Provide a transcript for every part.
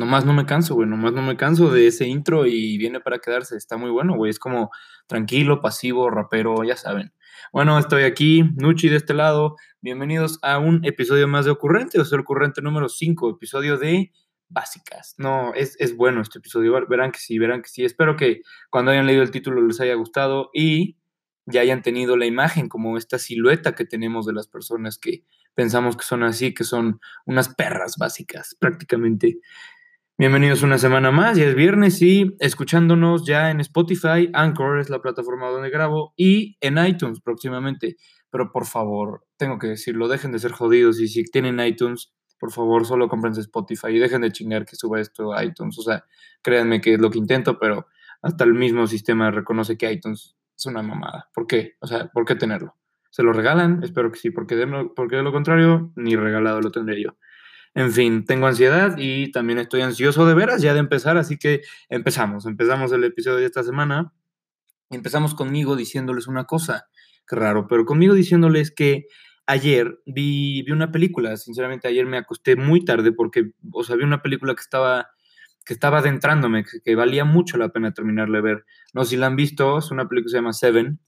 nomás no me canso, güey, nomás no me canso de ese intro y viene para quedarse, está muy bueno, güey, es como tranquilo, pasivo, rapero, ya saben. Bueno, estoy aquí, Nuchi de este lado, bienvenidos a un episodio más de Ocurrente, o sea, Ocurrente número 5, episodio de básicas. No, es, es bueno este episodio, verán que sí, verán que sí, espero que cuando hayan leído el título les haya gustado y ya hayan tenido la imagen, como esta silueta que tenemos de las personas que pensamos que son así, que son unas perras básicas, prácticamente. Bienvenidos una semana más, ya es viernes y escuchándonos ya en Spotify, Anchor es la plataforma donde grabo y en iTunes próximamente. Pero por favor, tengo que decirlo, dejen de ser jodidos y si tienen iTunes, por favor, solo cómprense Spotify y dejen de chingar que suba esto a iTunes. O sea, créanme que es lo que intento, pero hasta el mismo sistema reconoce que iTunes es una mamada. ¿Por qué? O sea, ¿por qué tenerlo? ¿Se lo regalan? Espero que sí, porque de, porque de lo contrario, ni regalado lo tendré yo. En fin, tengo ansiedad y también estoy ansioso de veras ya de empezar, así que empezamos, empezamos el episodio de esta semana. Empezamos conmigo diciéndoles una cosa, qué raro, pero conmigo diciéndoles que ayer vi, vi una película, sinceramente ayer me acosté muy tarde porque, o sea, vi una película que estaba que estaba adentrándome, que, valía mucho la pena terminarle de ver. No sé si la han visto, es una película que se llama Seven.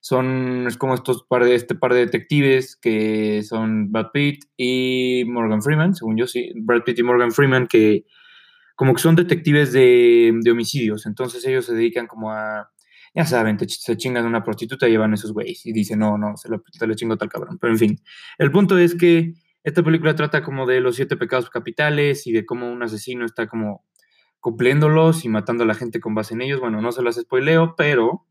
Son, es como estos par de, este par de detectives que son Brad Pitt y Morgan Freeman, según yo, sí, Brad Pitt y Morgan Freeman, que como que son detectives de, de homicidios, entonces ellos se dedican como a, ya saben, se chingan una prostituta y llevan esos güeyes y dicen, no, no, se lo, se lo chingo tal cabrón. Pero en fin, el punto es que esta película trata como de los siete pecados capitales y de cómo un asesino está como cumpliéndolos y matando a la gente con base en ellos. Bueno, no se las spoileo, pero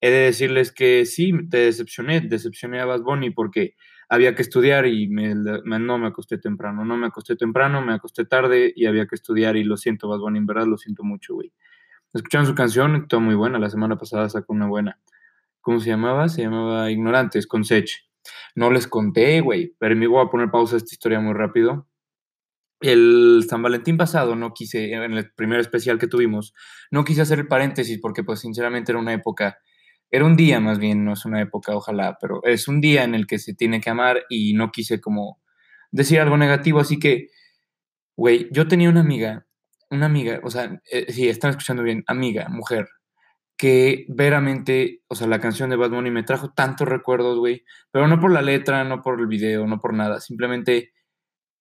he de decirles que sí, te decepcioné, decepcioné a Bad Bunny porque había que estudiar y no me acosté temprano, no me acosté temprano, me acosté tarde y había que estudiar y lo siento Bad Bunny, en verdad lo siento mucho, güey. Escucharon su canción, estuvo muy buena, la semana pasada sacó una buena. ¿Cómo se llamaba? Se llamaba Ignorantes, con Sech. No les conté, güey, pero me voy a poner pausa a esta historia muy rápido. El San Valentín pasado no quise, en el primer especial que tuvimos, no quise hacer el paréntesis porque pues sinceramente era una época, era un día más bien, no es una época, ojalá, pero es un día en el que se tiene que amar y no quise como decir algo negativo, así que, güey, yo tenía una amiga, una amiga, o sea, eh, sí, están escuchando bien, amiga, mujer, que veramente, o sea, la canción de Bad Bunny me trajo tantos recuerdos, güey, pero no por la letra, no por el video, no por nada, simplemente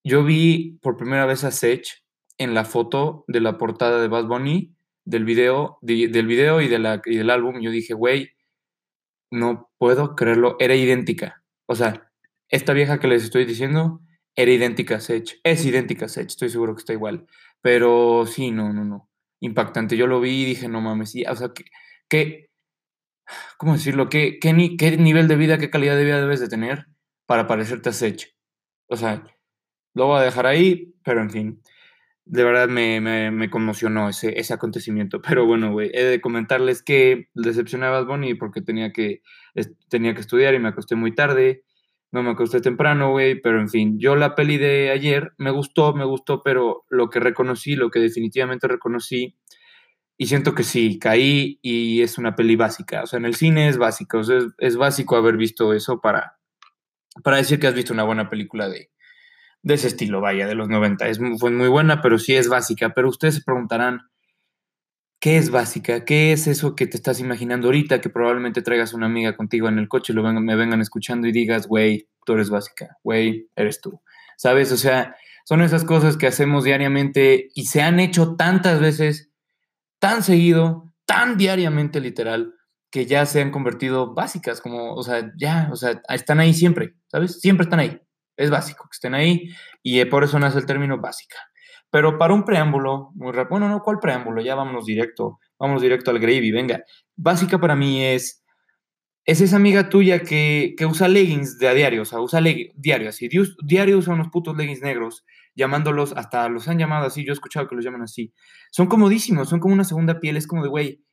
yo vi por primera vez a Sech en la foto de la portada de Bad Bunny, del video, del video y, de la, y yo dije, güey, no puedo creerlo, era idéntica, o sea, esta vieja que les estoy diciendo era idéntica a Sech, es idéntica a Sech, estoy seguro que está igual, pero sí, no, no, no, impactante, yo lo vi y dije, no mames, sí, o sea, que ¿qué, ¿cómo decirlo? ¿Qué, qué, nivel de vida, qué calidad de vida debes de tener para parecerte a Sech? O sea, lo voy a dejar ahí, pero en fin, de verdad me, me, conmocionó ese, ese acontecimiento. Pero bueno, güey, he de comentarles que decepcioné a Bad porque tenía que, tenía que estudiar y me acosté muy tarde. No me acosté temprano, güey, pero en fin, yo la peli de ayer me gustó, me gustó, pero lo que reconocí, lo que definitivamente reconocí y siento que sí, caí y es una peli básica. O sea, en el cine es básico. O sea, es, básico haber visto eso para, para decir que has visto una buena película de, de ese estilo, vaya, de los 90. Es, fue muy buena, pero sí es básica. Pero ustedes se preguntarán, ¿qué es básica? ¿Qué es eso que te estás imaginando ahorita? Que probablemente traigas una amiga contigo en el coche y lo me vengan escuchando y digas, güey, tú eres básica, güey, eres tú. ¿Sabes? O sea, son esas cosas que hacemos diariamente y se han hecho tantas veces tan seguido, tan diariamente literal, que ya se han convertido básicas, como, o sea, ya, o sea, están ahí siempre, ¿sabes? Siempre están ahí. Es básico que estén ahí y por eso nace el término básica. Pero para un preámbulo, muy rápido, bueno, no, ¿cuál preámbulo? Ya vámonos directo, vámonos directo al gravy, venga. Básica para mí es, es esa amiga tuya que, que usa leggings de a diario, o sea, usa diario, así, diario usa unos putos leggings negros llamándolos, hasta los han llamado así, yo he escuchado que los llaman así. Son comodísimos, son como una segunda piel, es como de, güey,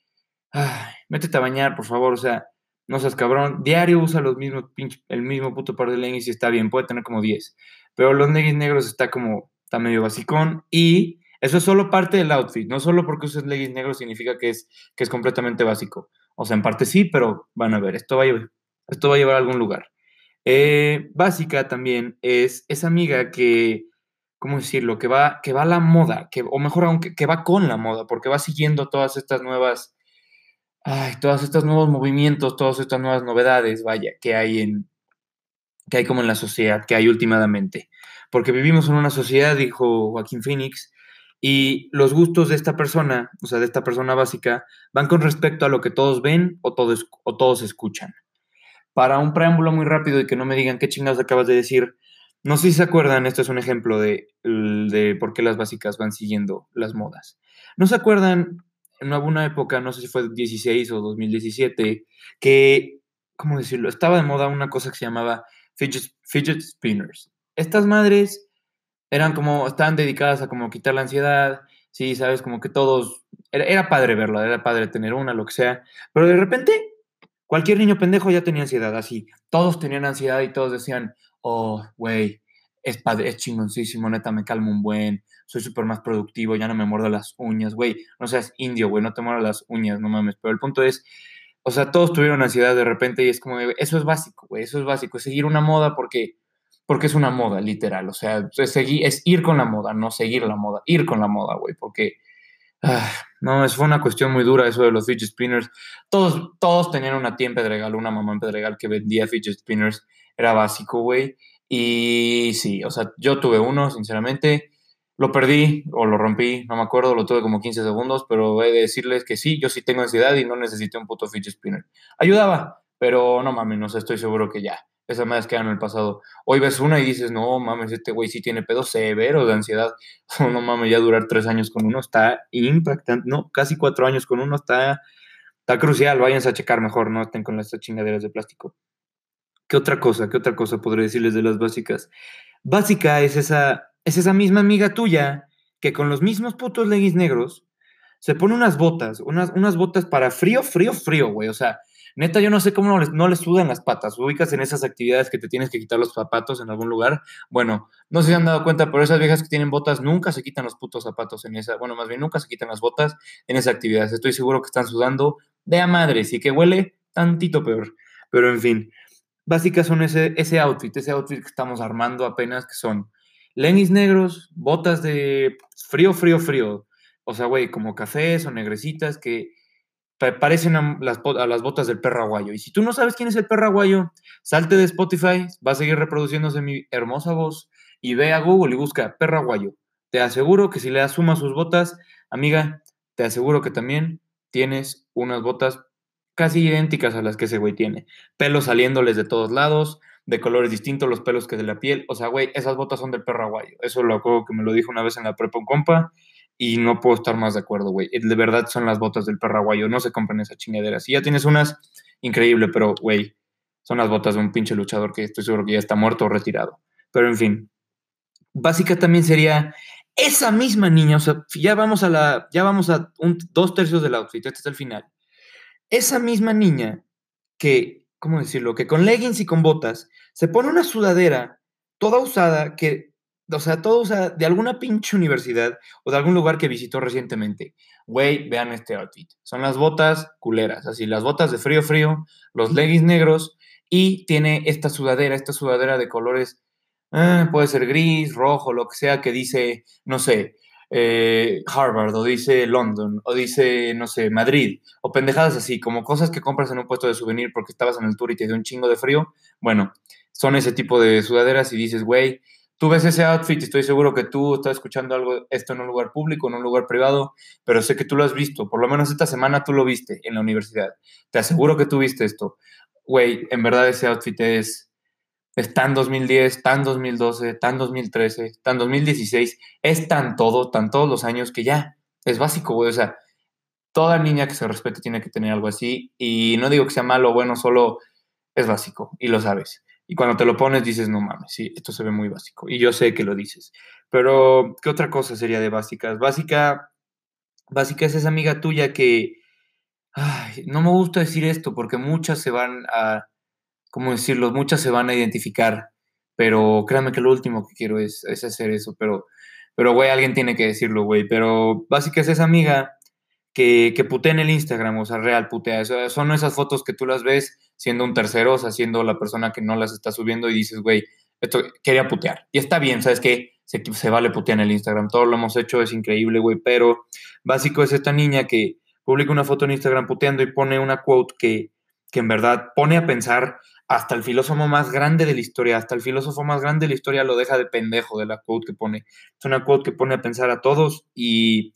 métete a bañar, por favor, o sea, no seas cabrón. Diario usa los mismos, el mismo puto par de leggings y está bien, puede tener como 10. Pero los leggings negros está como, está medio basicón y eso es solo parte del outfit, no solo porque uses leggings negros significa que es, que es completamente básico. O sea, en parte sí, pero van a ver, esto va a llevar, esto va a llevar a algún lugar. Eh, básica también es esa amiga que ¿cómo decirlo? Que va, que va a la moda, que, o mejor aún, que, va con la moda, porque va siguiendo todas estas nuevas, ay, todos estos nuevos movimientos, todas estas nuevas novedades, vaya, que hay en, que hay como en la sociedad, que hay últimamente. Porque vivimos en una sociedad, dijo Joaquín Phoenix, y los gustos de esta persona, o sea, de esta persona básica, van con respecto a lo que todos ven o todos, o todos escuchan. Para un preámbulo muy rápido y que no me digan qué chingados acabas de decir, no sé si se acuerdan, esto es un ejemplo de, de por qué las básicas van siguiendo las modas. ¿No se acuerdan en alguna época, no sé si fue 16 o 2017, que, ¿cómo decirlo? Estaba de moda una cosa que se llamaba fidget, fidget spinners. Estas madres eran como, estaban dedicadas a como quitar la ansiedad, sí, sabes, como que todos, era, era padre verlo, era padre tener una, lo que sea, pero de repente cualquier niño pendejo ya tenía ansiedad, así, todos tenían ansiedad y todos decían, oh, güey, es, es chingoncísimo, neta, me calmo un buen, soy súper más productivo, ya no me muerdo las uñas, güey, no seas indio, güey, no te muerdas las uñas, no mames, pero el punto es, o sea, todos tuvieron ansiedad de repente y es como, eso es básico, güey, eso es básico, es seguir una moda porque, porque es una moda, literal, o sea, es, seguir, es ir con la moda, no seguir la moda, ir con la moda, güey, porque... Ah, no, eso fue una cuestión muy dura eso de los fidget spinners. Todos, todos tenían una tía en Pedregal, una mamá en Pedregal que vendía fidget spinners era básico, güey. Y sí, o sea, yo tuve uno, sinceramente. Lo perdí o lo rompí, no me acuerdo, lo tuve como 15 segundos, pero he de decirles que sí, yo sí tengo ansiedad y no necesité un puto fidget spinner. Ayudaba, pero no mames, no sé, estoy seguro que ya. Esas madres quedan en el pasado. Hoy ves una y dices, no mames, este güey sí tiene pedo severo de ansiedad. no mames, ya durar tres años con uno está impactante. No, casi cuatro años con uno está, está crucial. Váyanse a checar mejor, no estén con estas chingaderas de plástico. ¿Qué otra cosa? ¿Qué otra cosa podría decirles de las básicas? Básica es esa, es esa misma amiga tuya que con los mismos putos leggings negros se pone unas botas, unas, unas botas para frío, frío, frío, güey. O sea, neta, yo no sé cómo no les, no les sudan las patas. Ubicas en esas actividades que te tienes que quitar los zapatos en algún lugar. Bueno, no sé si han dado cuenta, pero esas viejas que tienen botas nunca se quitan los putos zapatos en esa, bueno, más bien nunca se quitan las botas en esa actividad. Estoy seguro que están sudando de a madres y que huele tantito peor. Pero en fin, básicas son ese, ese outfit, ese outfit que estamos armando apenas, que son lenis negros, botas de frío, frío, frío. O sea, güey, como cafés o negrecitas que parecen a las, a botas del perro aguayo. Y si tú no sabes quién es el perro aguayo, salte de Spotify, va a seguir reproduciéndose mi hermosa voz y ve a Google y busca perro aguayo. Te aseguro que si le sumas sus botas, amiga, te aseguro que también tienes unas botas casi idénticas a las que ese güey tiene. Pelos saliéndoles de todos lados, de colores distintos, los pelos que de la piel. O sea, güey, esas botas son del perro aguayo. Eso lo acuerdo que me lo dijo una vez en la prepa un compa y no puedo estar más de acuerdo, güey. De verdad son las botas del perro aguayo. No se compren esa chingadera. Si ya tienes unas, increíble, pero, güey, son las botas de un pinche luchador que estoy seguro que ya está muerto o retirado. Pero en fin. Básica también sería esa misma niña, o sea, ya vamos a la, ya vamos a un, dos tercios del outfit, este es el final esa misma niña que, ¿cómo decirlo? Que con leggings y con botas se pone una sudadera toda usada que, o sea, toda usada de alguna pinche universidad o de algún lugar que visitó recientemente. Güey, vean este outfit. Son las botas culeras, así, las botas de frío frío, los leggings negros y tiene esta sudadera, esta sudadera de colores, ah, puede ser gris, rojo, lo que sea, que dice, no sé, eh, Harvard o dice London o dice, no sé, Madrid o pendejadas así, como cosas que compras en un puesto de souvenir porque estabas en el tour y te dio un chingo de frío. Bueno, son ese tipo de sudaderas y dices, güey, tú ves ese outfit estoy seguro que tú estás escuchando algo, esto en un lugar público, en un lugar privado, pero sé que tú lo has visto, por lo menos esta semana tú lo viste en la universidad. Te aseguro que tú viste esto. Güey, en verdad ese outfit es es tan 2010, tan 2012, tan 2013, tan 2016, es tan todo, tan todos los años que ya es básico, güey. O sea, toda niña que se respete tiene que tener algo así. Y no digo que sea malo o bueno, solo es básico y lo sabes. Y cuando te lo pones dices, no mames, sí, esto se ve muy básico. Y yo sé que lo dices. Pero, ¿qué otra cosa sería de básicas? Básica, básica es esa amiga tuya que, ay, no me gusta decir esto porque muchas se van a ¿cómo decirlo? Muchas se van a identificar, pero créanme que lo último que quiero es, hacer eso, pero, pero, güey, alguien tiene que decirlo, güey, pero básicamente es esa amiga que, que putea en el Instagram, o sea, real putea, son esas fotos que tú las ves siendo un tercero, o sea, siendo la persona que no las está subiendo y dices, güey, esto quería putear. Y está bien, ¿sabes qué? Se, se vale putear en el Instagram. Todo lo hemos hecho, es increíble, güey. Pero básico es esta niña que publica una foto en Instagram puteando y pone una quote que, que en verdad pone a pensar hasta el filósofo más grande de la historia, hasta el filósofo más grande de la historia lo deja de pendejo de la quote que pone. Es una quote que pone a pensar a todos y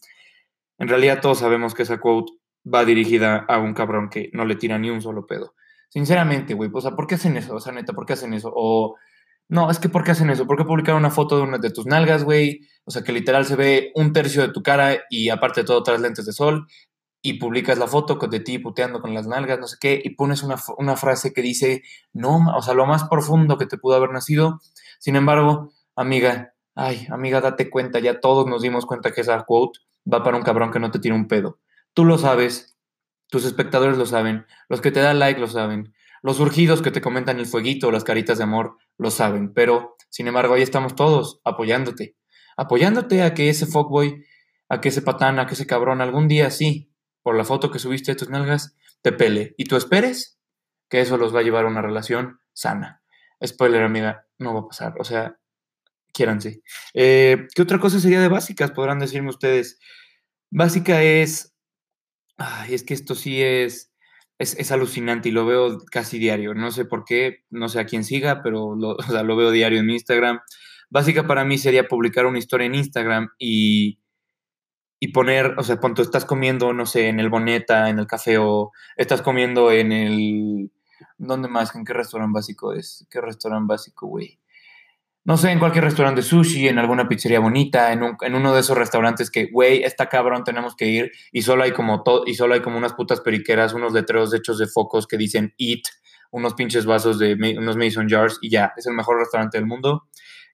en realidad todos sabemos que esa quote va dirigida a un cabrón que no le tira ni un solo pedo. Sinceramente, güey, o sea, ¿por qué hacen eso? O sea, neta, ¿por qué hacen eso? O, no, es que ¿por qué hacen eso? ¿Por qué publicar una foto de una de tus nalgas, güey? O sea, que literal se ve un tercio de tu cara y aparte de todo traes lentes de sol y publicas la foto de ti puteando con las nalgas, no sé qué, y pones una, una frase que dice, no, o sea, lo más profundo que te pudo haber nacido. Sin embargo, amiga, ay, amiga, date cuenta, ya todos nos dimos cuenta que esa quote va para un cabrón que no te tiene un pedo. Tú lo sabes, tus espectadores lo saben, los que te dan like lo saben, los surgidos que te comentan el fueguito, las caritas de amor, lo saben, pero sin embargo ahí estamos todos apoyándote, apoyándote a que ese fuckboy, a que ese patán, a que ese cabrón algún día sí, por la foto que subiste de tus nalgas, te pele. Y tú esperes que eso los va a llevar a una relación sana. Spoiler, amiga, no va a pasar. O sea, quiéranse. Eh, ¿Qué otra cosa sería de básicas? Podrán decirme ustedes. Básica es Ay, es que esto sí es, es, alucinante y lo veo casi diario. No sé por qué, no sé a quién siga, pero lo, lo veo diario en mi Instagram. Básica para mí sería publicar una historia en Instagram y, y poner, o sea, cuando estás comiendo, no sé, en el Boneta, en el café o estás comiendo en el... ¿Dónde más? ¿En qué restaurante básico es? ¿Qué restaurante básico, güey? no sé, en cualquier restaurante de sushi, en alguna pizzería bonita, en, uno de esos restaurantes que, güey, está cabrón, tenemos que ir y solo hay como todo, y solo hay como unas putas periqueras, unos letreros hechos de focos que dicen eat, unos pinches vasos de unos mason jars y ya, es el mejor restaurante del mundo.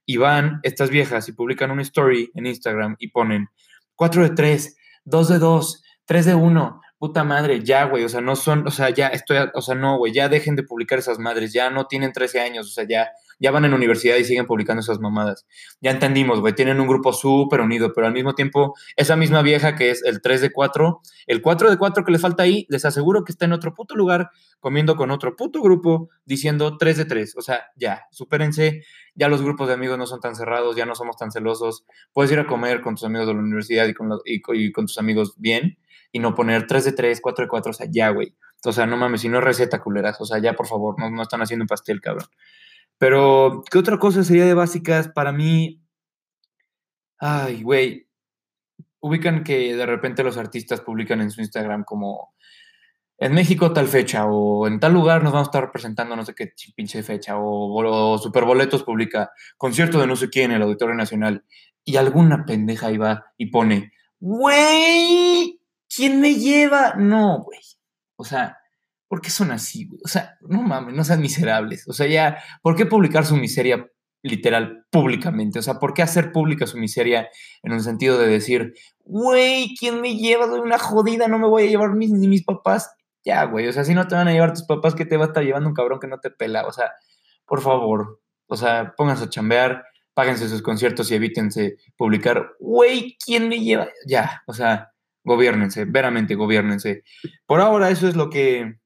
Y van estas viejas y publican una story en Instagram y ponen 4 de 3, 2 de 2, 3 de 1, puta madre, ya, güey, o sea, no son, o sea, ya estoy, o sea, no, güey, ya dejen de publicar esas madres, ya no tienen 13 años, o sea, ya, ya van en universidad y siguen publicando esas mamadas. Ya entendimos, güey, tienen un grupo súper unido, pero al mismo tiempo, esa misma vieja que es el 3 de 4, el 4 de 4 que le falta ahí, les aseguro que está en otro puto lugar, comiendo con otro puto grupo, diciendo 3 de 3. O sea, ya, supérense, ya los grupos de amigos no son tan cerrados, ya no somos tan celosos. Puedes ir a comer con tus amigos de la universidad y con, y con tus amigos bien y no poner 3 de 3, 4 de 4, o sea, ya, güey. O sea, no mames, si no receta, culeras. O sea, ya, por favor, no, no están haciendo un pastel, cabrón. Pero, ¿qué otra cosa sería de básicas para mí? Ay, güey. Ubican que de repente los artistas publican en su Instagram como en México tal fecha o en tal lugar nos vamos a estar presentando no sé qué pinche fecha o, o Superboletos publica concierto de no sé quién en el Auditorio Nacional y alguna pendeja ahí va y pone, güey, ¿quién me lleva? No, güey. O sea, ¿por qué son así, güey? O sea, no mames, no sean miserables. O sea, ya, ¿por qué publicar su miseria literal públicamente? O sea, ¿por qué hacer pública su miseria en un sentido de decir, güey, ¿quién me lleva? Doy una jodida, no me voy a llevar ni mis papás. Ya, güey, o sea, si no te van a llevar tus papás, ¿qué te va a estar llevando un cabrón que no te pela? O sea, por favor, o sea, pónganse a chambear, páguense sus conciertos y evítense publicar, güey, ¿quién me lleva? Ya, o sea, gobiernense, veramente gobiernense. Por ahora eso es lo que,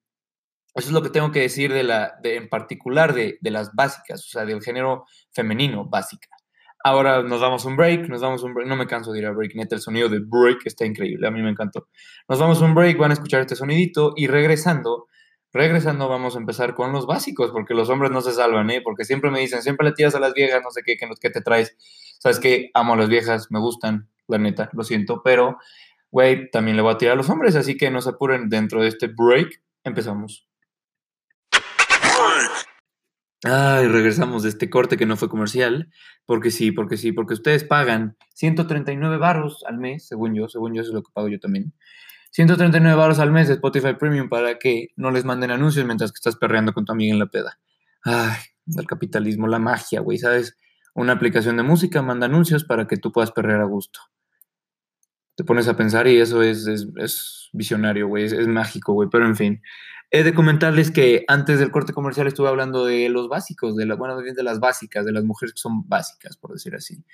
eso es lo que tengo que decir de la, de, en particular de, de, las básicas, o sea, del género femenino básica. Ahora nos damos un break, nos damos un break, no me canso de ir a break, neta, el sonido de break está increíble, a mí me encantó. Nos damos un break, van a escuchar este sonidito y regresando, regresando vamos a empezar con los básicos, porque los hombres no se salvan, ¿eh? Porque siempre me dicen, siempre le tiras a las viejas, no sé qué, te traes. Sabes que amo a las viejas, me gustan, la neta, lo siento, pero güey, también le voy a tirar a los hombres, así que no se apuren dentro de este break. Empezamos. Ay, regresamos de este corte que no fue comercial, porque sí, porque sí, porque ustedes pagan 139 baros al mes, según yo, según yo eso es lo que pago yo también. 139 baros al mes de Spotify Premium para que no les manden anuncios mientras que estás perreando con tu amiga en la peda. Ay, el capitalismo, la magia, güey, ¿sabes? Una aplicación de música manda anuncios para que tú puedas perrear a gusto te pones a pensar y eso es, es, visionario, güey, es, mágico, güey, pero en fin. He de comentarles que antes del corte comercial estuve hablando de los básicos, de la, bueno, de las básicas, de las mujeres que son básicas, por decir así.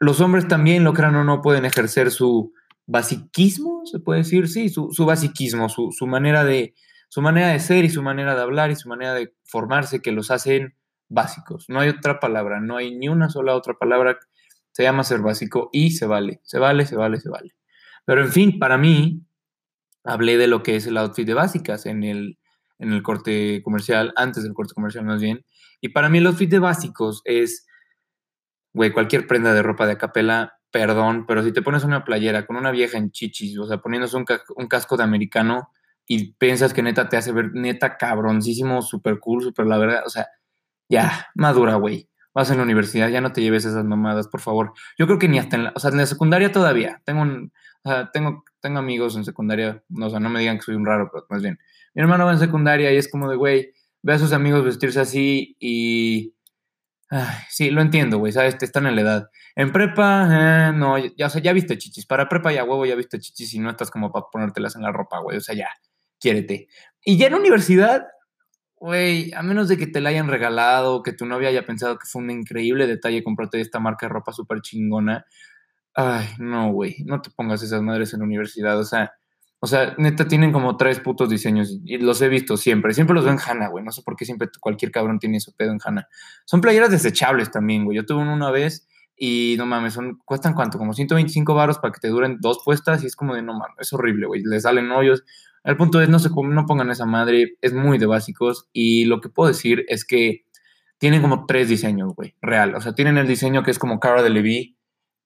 Los hombres también, lo crean o no, pueden ejercer su basiquismo, se puede decir, sí, su, su basiquismo, su, manera de, su manera de ser y su manera de hablar y su manera de formarse que los hacen básicos. No hay otra palabra, no hay ni una sola otra palabra. Se llama ser básico y se vale, se vale, se vale, se vale. Pero en fin, para mí, hablé de lo que es el outfit de básicas en el, en el corte comercial, antes del corte comercial más bien. Y para mí el outfit de básicos es, güey, cualquier prenda de ropa de acapela, perdón, pero si te pones una playera con una vieja en chichis, o sea, poniéndose un, un casco de americano y piensas que neta te hace ver neta cabroncísimo, súper cool, súper la verdad, o sea, ya, madura, güey. Vas en la universidad, ya no te lleves esas mamadas, por favor. Yo creo que ni hasta en la, o sea, en la secundaria todavía. Tengo un, sea, tengo, tengo amigos en secundaria, no, o sea, no me digan que soy un raro, pero más bien. Mi hermano va en secundaria y es como de, güey, ve a sus amigos vestirse así y... Sí, lo entiendo, güey, ¿sabes? Están en la edad. En prepa, eh, no, ya, o sea, ya viste chichis. Para prepa ya huevo, ya viste chichis y no estás como para ponértelas en la ropa, güey. O sea, ya, quiérete. Y ya en universidad, güey, a menos de que te la hayan regalado, que tu novia haya pensado que fue un increíble detalle comprarte esta marca de ropa súper chingona. Ay, no, güey, no te pongas esas madres en la universidad. O sea, o sea, neta, tienen como tres putos diseños y los he visto siempre. Siempre los veo en Hanna, güey. No sé por qué siempre cualquier cabrón tiene su pedo en Hanna. Son playeras desechables también, güey. Yo tuve una una vez y no mames, son, cuestan cuánto, como 125 baros para que te duren dos puestas y es como de no mames, es horrible, güey. Le salen hoyos. El punto es, no, se, no pongan esa madre, es muy de básicos y lo que puedo decir es que tienen como tres diseños, güey, real. O sea, tienen el diseño que es como Cara de Levi,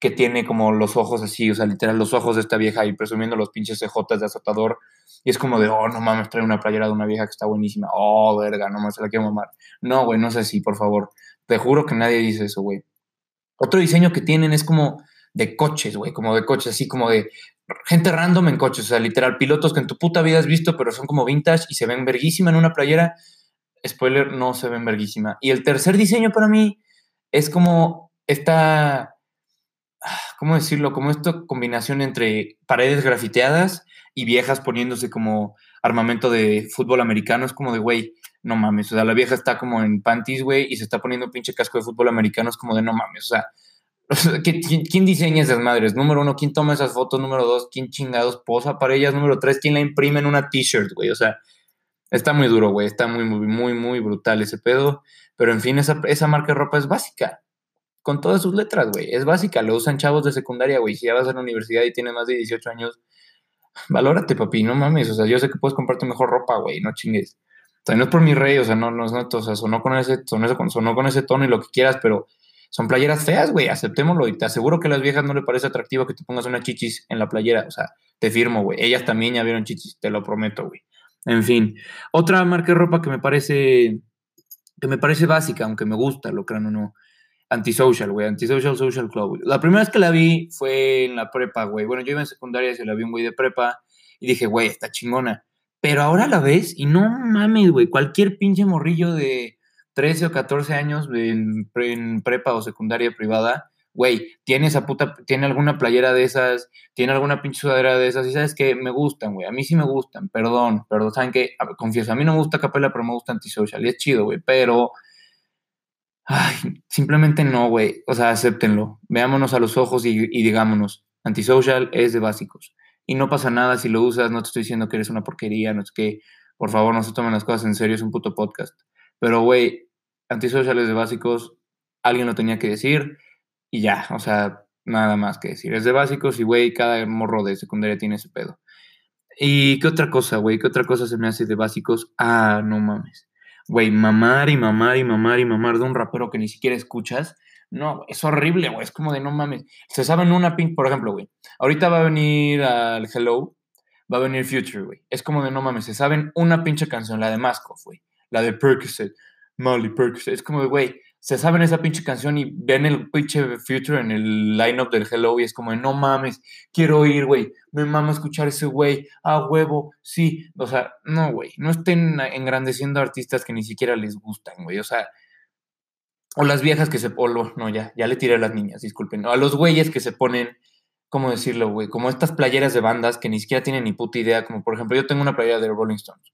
que tiene como los ojos así, o sea, literal, los ojos de esta vieja y presumiendo los pinches cejotas de azotador. Y es como de, oh, no mames, trae una playera de una vieja que está buenísima. Oh, verga, no mames, se la quiero mamar. No, güey, no sé si, por favor. Te juro que nadie dice eso, güey. Otro diseño que tienen es como de coches, güey, como de coches, así como de gente random en coches, o sea, literal, pilotos que en tu puta vida has visto, pero son como vintage y se ven verguísima en una playera. Spoiler, no se ven verguísima. Y el tercer diseño para mí es como esta ¿cómo decirlo? Como esta combinación entre paredes grafiteadas y viejas poniéndose como armamento de fútbol americano. Es como de, güey, no mames. O sea, la vieja está como en panties, güey, y se está poniendo pinche casco de fútbol americano. Es como de, no mames. O sea, ¿quién, diseña esas madres? Número uno, ¿quién toma esas fotos? Número dos, ¿quién chingados posa para ellas? Número tres, ¿quién la imprime en una t-shirt, güey? O sea, está muy duro, güey. Está muy, muy, muy, muy brutal ese pedo. Pero en fin, esa, esa marca de ropa es básica con todas sus letras, güey. Es básica, lo usan chavos de secundaria, güey. Si ya vas a la universidad y tienes más de 18 años, valórate, papi, no mames. O sea, yo sé que puedes comprarte mejor ropa, güey, no chingues. O sea, no es por mi rey, o sea, no, no, no o sea, sonó con ese, sonó, sonó con ese tono y lo que quieras, pero son playeras feas, güey, aceptémoslo. Y te aseguro que a las viejas no le parece atractivo que te pongas una chichis en la playera. O sea, te firmo, güey. Ellas también ya vieron chichis, te lo prometo, güey. En fin, otra marca de ropa que me parece, que me parece básica, aunque me gusta, lo crean o no, Antisocial, güey, Antisocial Social Club. La primera vez que la vi fue en la prepa, güey. Bueno, yo iba en secundaria se la vi un güey de prepa y dije, güey, está chingona. Pero ahora la ves y no mames, güey, cualquier pinche morrillo de 13 o 14 años en, prepa o secundaria privada, güey, tiene esa puta, tiene alguna playera de esas, tiene alguna pinche sudadera de esas, y sabes que me gustan, güey, a mí sí me gustan, perdón, perdón, saben que, confieso, a mí no me gusta Capela, pero me gusta Antisocial, y es chido, güey, pero Ay, simplemente no, güey. O sea, acéptenlo. Veámonos a los ojos y, digámonos, antisocial es de básicos. Y no pasa nada si lo usas, no te estoy diciendo que eres una porquería, no es que, por favor, no se tomen las cosas en serio, es un puto podcast. Pero, güey, antisocial es de básicos, alguien lo tenía que decir y ya, o sea, nada más que decir. Es de básicos y, güey, cada morro de secundaria tiene ese pedo. ¿Y qué otra cosa, güey? ¿Qué otra cosa se me hace de básicos? Ah, no mames güey, mamar y mamar y mamar y mamar de un rapero que ni siquiera escuchas, no, es horrible, güey, es como de no mames. Se saben una pin, por ejemplo, güey, ahorita va a venir al Hello, va a venir Future, güey. Es como de no mames, se saben una pinche canción, la de Maskov, güey, la de Percocet, Molly Percocet, es como de, güey, se saben esa pinche canción y ven el pinche Future en el lineup del Hello y es como, no mames, quiero ir, güey, me mama escuchar ese güey, a huevo, sí, o sea, no, güey, no estén engrandeciendo artistas que ni siquiera les gustan, güey, o sea, o las viejas que se, o no, ya, ya le tiré a las niñas, disculpen, a los güeyes que se ponen, ¿cómo decirlo, güey? Como estas playeras de bandas que ni siquiera tienen ni puta idea, como por ejemplo, yo tengo una playera de Rolling Stones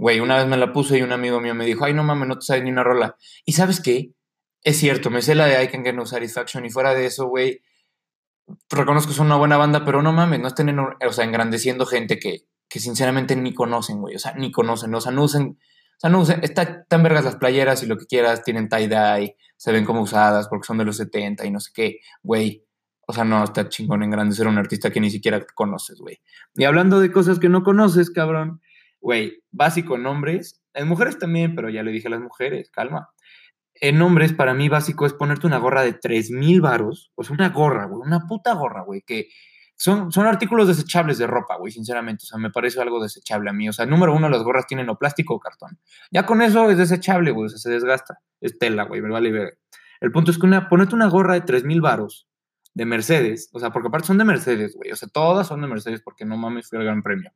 Güey, una vez me la puse y un amigo mío me dijo, ay, no mames, no te sabes ni una rola. Y ¿sabes qué? Es cierto, me sé la de I Can Get No Satisfaction y fuera de eso, güey, reconozco que son una buena banda, pero no mames, no estén, o sea, engrandeciendo gente que, que sinceramente ni conocen, güey, o sea, ni conocen, o sea, no usen, o sea, no, está, están vergas las playeras y lo que quieras, tienen tie-dye, se ven como usadas porque son de los 70 y no sé qué, güey. O sea, no, está chingón en grande ser un artista que ni siquiera conoces, güey. Y hablando de cosas que no conoces, cabrón, güey, básico en hombres, en mujeres también, pero ya le dije a las mujeres, calma. En hombres, para mí básico es ponerte una gorra de 3 mil varos, o sea, una gorra, güey, una puta gorra, güey, que son, son artículos desechables de ropa, güey, sinceramente. O sea, me parece algo desechable a mí. O sea, número uno, las gorras tienen o plástico o cartón. Ya con eso es desechable, güey, o sea, se desgasta. Es tela, güey, me vale ver. El punto es que una, ponerte una gorra de 3 mil varos de Mercedes, o sea, porque aparte son de Mercedes, güey, o sea, todas son de Mercedes porque no mames, fui al gran premio.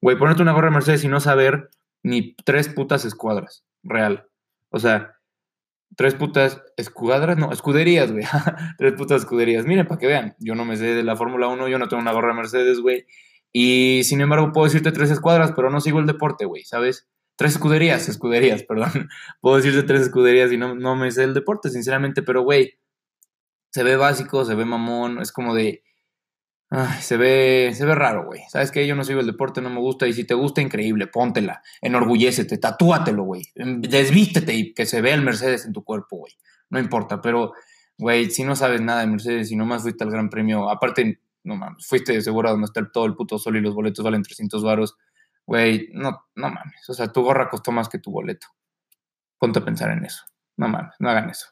Güey, ponerte una gorra de Mercedes y no saber ni tres putas escuadras, real. O sea, Tres putas escuadras, no, escuderías, güey. Tres putas escuderías. Miren, para que vean, yo no me sé de la Fórmula 1, yo no tengo una gorra Mercedes, güey. Y sin embargo, puedo decirte tres escuadras, pero no sigo el deporte, güey, ¿sabes? Tres escuderías, escuderías, perdón. puedo decirte tres escuderías y no, no me sé el deporte, sinceramente, pero, güey, se ve básico, se ve mamón, es como de, Ay, se ve, se ve raro, güey. ¿Sabes qué? Yo no sigo el deporte, no me gusta. Y si te gusta, increíble, póntela, enorgullécete, tatúatelo, güey. Desvístete y que se vea el Mercedes en tu cuerpo, güey. No importa, pero, güey, si no sabes nada de Mercedes y nomás fuiste al Gran Premio, aparte, no mames, fuiste seguro donde está todo el puto sol y los boletos valen 300 varos, güey, no, no mames. O sea, tu gorra costó más que tu boleto. Ponte a pensar en eso. No mames, no hagan eso.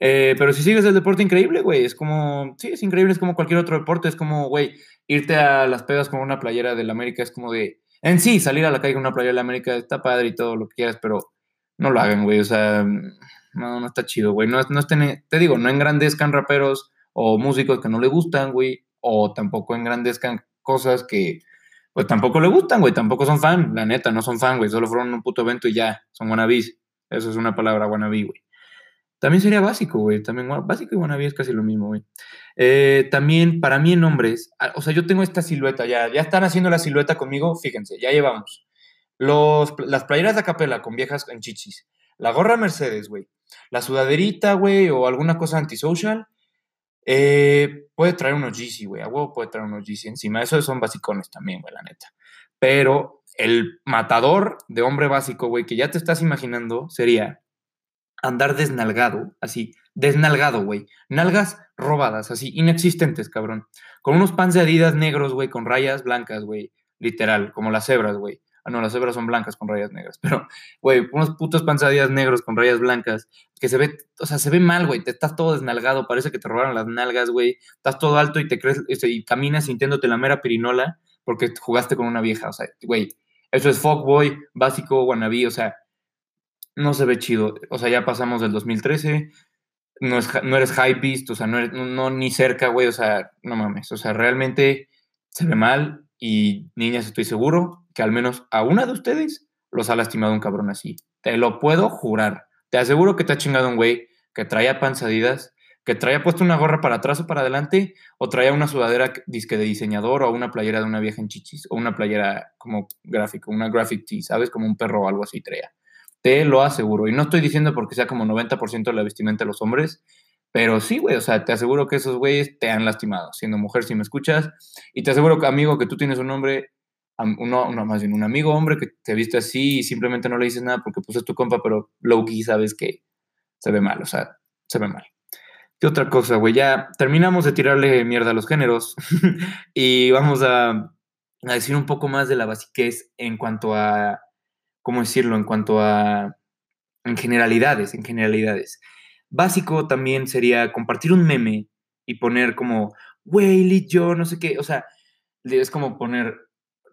Eh, pero si sigues el deporte, increíble, güey. Es como, sí, es increíble, es como cualquier otro deporte. Es como, güey, irte a las pedas con una playera del América es como de, en sí, salir a la calle con una playera del América está padre y todo lo que quieras, pero no lo hagan, güey. O sea, no, no está chido, güey. No, no estén, te digo, no engrandezcan raperos o músicos que no le gustan, güey, o tampoco engrandezcan cosas que, pues tampoco le gustan, güey. Tampoco son fan, la neta, no son fan, güey. Solo fueron un puto evento y ya, son wannabes. Eso es una palabra wannabe, güey. También sería básico, güey. También básico y wannabe es casi lo mismo, güey. Eh, también, para mí en hombres, ah, o sea, yo tengo esta silueta, ya, ya están haciendo la silueta conmigo, fíjense, ya llevamos. Los, las playeras de capela con viejas en chichis, la gorra Mercedes, güey, la sudaderita, güey, o alguna cosa antisocial, eh, puede traer unos GC, güey, a huevo puede traer unos GC encima. Esos son basicones también, güey, la neta. Pero el matador de hombre básico, güey, que ya te estás imaginando, sería andar desnalgado, así, desnalgado, güey. Nalgas robadas, así, inexistentes, cabrón. Con unos pants de adidas negros, güey, con rayas blancas, güey. Literal, como las cebras, güey. Ah, no, las cebras son blancas con rayas negras. Pero, güey, unos putos pants negros con rayas blancas. Que se ve, o sea, se ve mal, güey. Te estás todo desnalgado, parece que te robaron las nalgas, güey. Estás todo alto y te crees, este, y caminas sintiéndote la mera pirinola porque jugaste con una vieja. O sea, güey, eso es fuckboy, básico, wannabe, o sea, no se ve chido. O sea, ya pasamos del 2013, no, es, no eres hypeist, o sea, no, eres, no, ni cerca, güey, o sea, no mames. O sea, realmente se ve mal y niñas, estoy seguro que al menos a una de ustedes los ha lastimado un cabrón así. Te lo puedo jurar. Te aseguro que te ha chingado un güey que traía panzadidas, que traía puesto una gorra para atrás o para adelante, o traía una sudadera disque de diseñador, o una playera de una vieja en chichis, o una playera como gráfico, una graphic tee, ¿sabes? Como un perro o algo así traía. Te lo aseguro. Y no estoy diciendo porque sea como 90% de la vestimenta de los hombres, pero sí, güey, o sea, te aseguro que esos güeyes te han lastimado, siendo mujer si me escuchas. Y te aseguro, amigo, que tú tienes un hombre, uno, más bien un amigo hombre que te viste así y simplemente no le dices nada porque pues es tu compa, pero low-key sabes que se ve mal, o sea, se ve mal. ¿Qué otra cosa, güey? Ya terminamos de tirarle mierda a los géneros y vamos a, a decir un poco más de la basiquez en cuanto a ¿cómo decirlo? En cuanto a, en generalidades, en generalidades. Básico también sería compartir un meme y poner como, güey, yo, no sé qué, o sea, es como poner,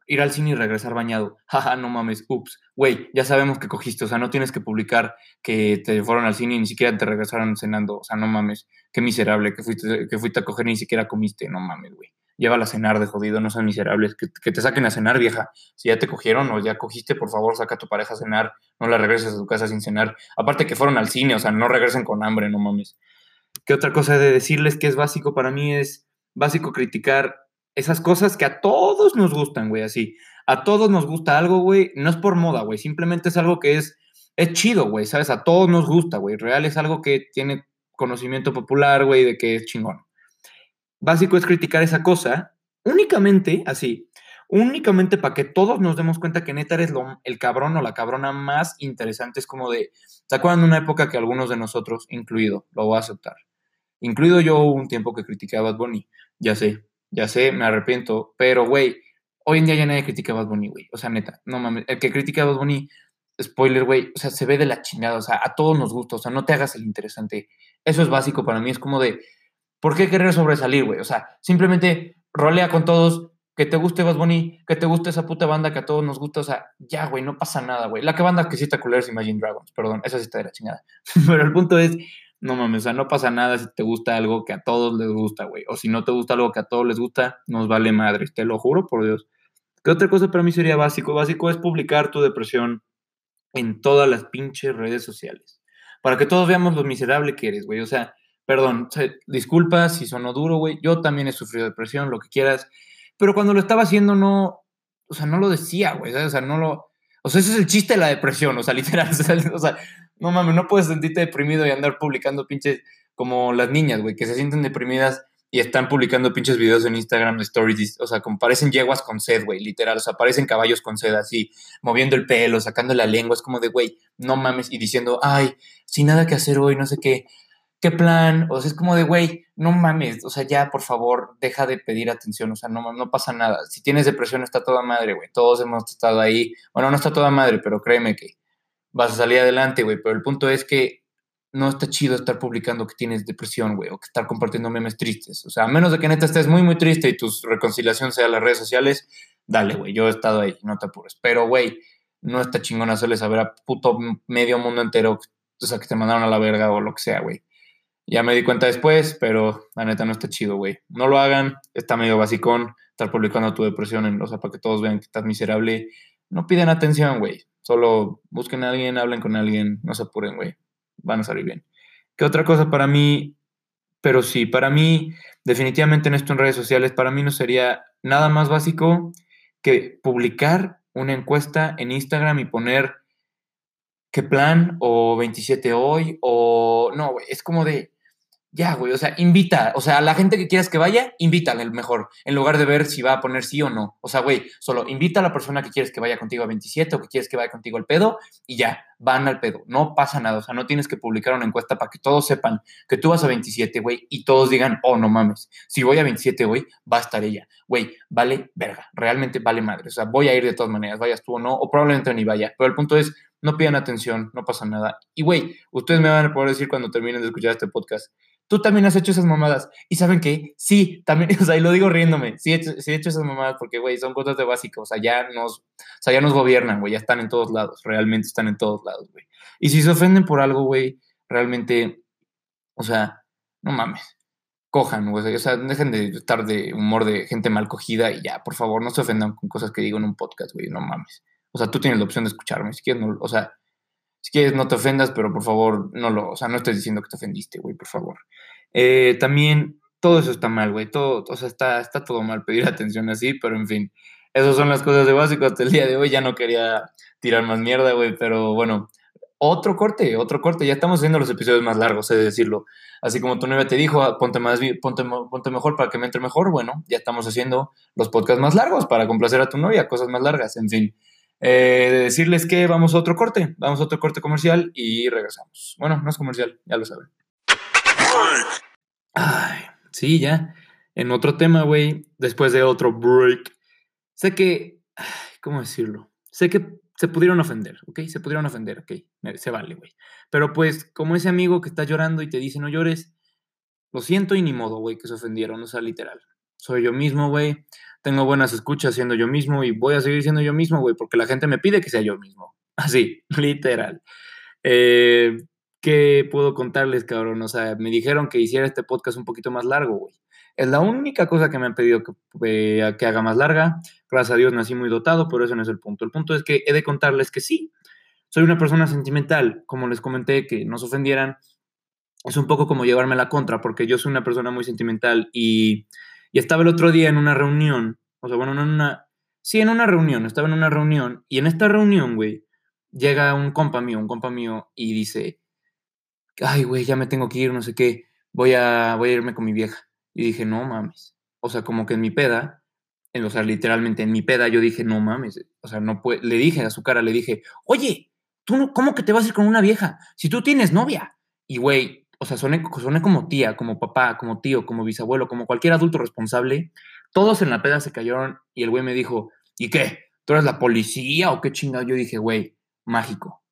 ir al cine y regresar bañado. Jaja, no mames, ups. Güey, ya sabemos que cogiste, o sea, no tienes que publicar que te fueron al cine y ni siquiera te regresaron cenando. O sea, no mames, qué miserable que fuiste, que fuiste a coger y ni siquiera comiste. No mames, güey llévala a cenar de jodido, no sean miserables, que, te saquen a cenar, vieja. Si ya te cogieron o ya cogiste, por favor, saca a tu pareja a cenar, no la regreses a tu casa sin cenar. Aparte que fueron al cine, o sea, no regresen con hambre, no mames. ¿Qué otra cosa de decirles que es básico para mí? Es básico criticar esas cosas que a todos nos gustan, güey, así. A todos nos gusta algo, güey, no es por moda, güey, simplemente es algo que es, es chido, güey, ¿sabes? A todos nos gusta, güey. Real es algo que tiene conocimiento popular, güey, de que es chingón básico es criticar esa cosa únicamente así, únicamente para que todos nos demos cuenta que neta eres lo, el cabrón o la cabrona más interesante. Es como de, ¿se acuerdan de una época que algunos de nosotros, incluido, lo voy a aceptar? Incluido yo un tiempo que criticaba a Bad Bunny, ya sé, ya sé, me arrepiento, pero güey, hoy en día ya nadie critica a Bad Bunny, güey. O sea, neta, no mames, el que critica a Bad Bunny, spoiler, güey, o sea, se ve de la chingada, o sea, a todos nos gusta, o sea, no te hagas el interesante. Eso es básico para mí, es como de, ¿por qué querer sobresalir, güey? O sea, simplemente rolea con todos, que te guste Bad Bunny, que te guste esa puta banda que a todos nos gusta, o sea, ya, güey, no pasa nada, güey. La que banda que sí está culera es Imagine Dragons, perdón, esa sí está de la chingada. Pero el punto es, no mames, o sea, no pasa nada si te gusta algo que a todos les gusta, güey. O si no te gusta algo que a todos les gusta, nos vale madre, te lo juro por Dios. ¿Qué otra cosa para mí sería básico? Básico es publicar tu depresión en todas las pinches redes sociales. Para que todos veamos lo miserable que eres, güey. O sea, perdón, disculpa si sonó duro, güey. Yo también he sufrido depresión, lo que quieras. Pero cuando lo estaba haciendo, no, o sea, no lo decía, güey. O sea, no lo. O sea, ese es el chiste de la depresión, o sea, literal. O sea, no mames, no puedes sentirte deprimido y andar publicando pinches como las niñas, güey, que se sienten deprimidas y están publicando pinches videos en Instagram Stories, o sea, como parecen yeguas con sed, güey, literal, o sea, parecen caballos con sed, así, moviendo el pelo, sacando la lengua, es como de, güey, no mames, y diciendo, ay, sin nada que hacer hoy, no sé qué, qué plan, o sea, es como de, güey, no mames, o sea, ya, por favor, deja de pedir atención, o sea, no, pasa nada, si tienes depresión está toda madre, güey, todos hemos estado ahí, bueno, no está toda madre, pero créeme que vas a salir adelante, güey. Pero el punto es que no está chido estar publicando que tienes depresión, güey, o que estar compartiendo memes tristes. O sea, a menos de que neta estés muy, muy triste y tu reconciliación sea las redes sociales, dale, güey, yo he estado ahí, no te apures. Pero, güey, no está chingón hacerle saber a puto medio mundo entero, o sea, que te mandaron a la verga o lo que sea, güey. Ya me di cuenta después, pero la neta no está chido, güey. No lo hagan, está medio basicón estar publicando tu depresión, en, o sea, para que todos vean que estás miserable. No piden atención, güey. Solo busquen a alguien, hablen con alguien, no se apuren, güey. Van a salir bien. ¿Qué otra cosa para mí? Pero sí, para mí, definitivamente en esto en redes sociales, para mí no sería nada más básico que publicar una encuesta en Instagram y poner qué plan o 27 hoy o no, güey, es como de ya, güey, o sea, invita, o sea, a la gente que quieras que vaya, invítale el mejor, en lugar de ver si va a poner sí o no. O sea, güey, solo invita a la persona que quieres que vaya contigo a 27 o que quieres que vaya contigo al pedo y ya, van al pedo. No pasa nada, o sea, no tienes que publicar una encuesta para que todos sepan que tú vas a 27, güey, y todos digan, oh, no mames, si voy a 27 hoy, va a estar ella. Güey, vale verga, realmente vale madre. O sea, voy a ir de todas maneras, vayas tú o no, o probablemente ni vaya. Pero el punto es, no pidan atención, no pasa nada. Y, güey, ustedes me van a poder decir cuando terminen de escuchar este podcast, tú también has hecho esas mamadas. ¿Y saben qué? Sí, también, o sea, y lo digo riéndome, sí he hecho, sí he hecho esas mamadas porque, güey, son cosas de básico, o sea, ya nos, o sea, ya nos gobiernan, güey, ya están en todos lados, realmente están en todos lados, güey. Y si se ofenden por algo, güey, realmente, o sea, no mames, cojan, güey, o sea, dejen de estar de humor de gente mal cogida y ya, por favor, no se ofendan con cosas que digo en un podcast, güey, no mames. O sea, tú tienes la opción de escucharme, si quieres, no, o sea, si quieres, no te ofendas, pero por favor, no lo, o sea, no estés diciendo que te ofendiste, güey, por favor. Eh, también, todo eso está mal, güey, todo, o sea, está, está todo mal pedir atención así, pero en fin, esas son las cosas de básico hasta el día de hoy, ya no quería tirar más mierda, güey, pero bueno, otro corte, otro corte, ya estamos haciendo los episodios más largos, es decirlo. Así como tu novia te dijo, ah, ponte, más, ponte, ponte mejor para que me entre mejor, bueno, ya estamos haciendo los podcasts más largos para complacer a tu novia, cosas más largas, en fin. Eh, de decirles que vamos a otro corte, vamos a otro corte comercial y regresamos. Bueno, no es comercial, ya lo saben. Ay, sí, ya. En otro tema, güey, después de otro break. Sé que, ¿cómo decirlo? Sé que se pudieron ofender, ¿ok? Se pudieron ofender, ok. Se vale, güey. Pero pues, como ese amigo que está llorando y te dice no llores, lo siento y ni modo, güey, que se ofendieron, o sea, literal. Soy yo mismo, güey tengo buenas escuchas siendo yo mismo y voy a seguir siendo yo mismo, güey, porque la gente me pide que sea yo mismo. Así, literal. Eh, ¿Qué puedo contarles, cabrón? O sea, me dijeron que hiciera este podcast un poquito más largo, güey. Es la única cosa que me han pedido que, eh, que haga más larga. Gracias a Dios nací muy dotado, pero eso no es el punto. El punto es que he de contarles que sí, soy una persona sentimental. Como les comenté, que no se ofendieran, es un poco como llevarme la contra, porque yo soy una persona muy sentimental y y estaba el otro día en una reunión, o sea, bueno, no en una, sí, en una reunión, estaba en una reunión, y en esta reunión, güey, llega un compa mío, un compa mío, y dice, ay, güey, ya me tengo que ir, no sé qué, voy a, voy a irme con mi vieja. Y dije, no mames. O sea, como que en mi peda, o sea, literalmente en mi peda, yo dije, no mames, o sea, no puede, le dije a su cara, le dije, oye, ¿tú no, ¿cómo que te vas a ir con una vieja? Si tú tienes novia. Y güey, o sea, soné como tía, como papá, como tío, como bisabuelo, como cualquier adulto responsable. Todos en la peda se cayeron y el güey me dijo, ¿y qué? ¿Tú eres la policía o qué chingado? Yo dije, güey, mágico.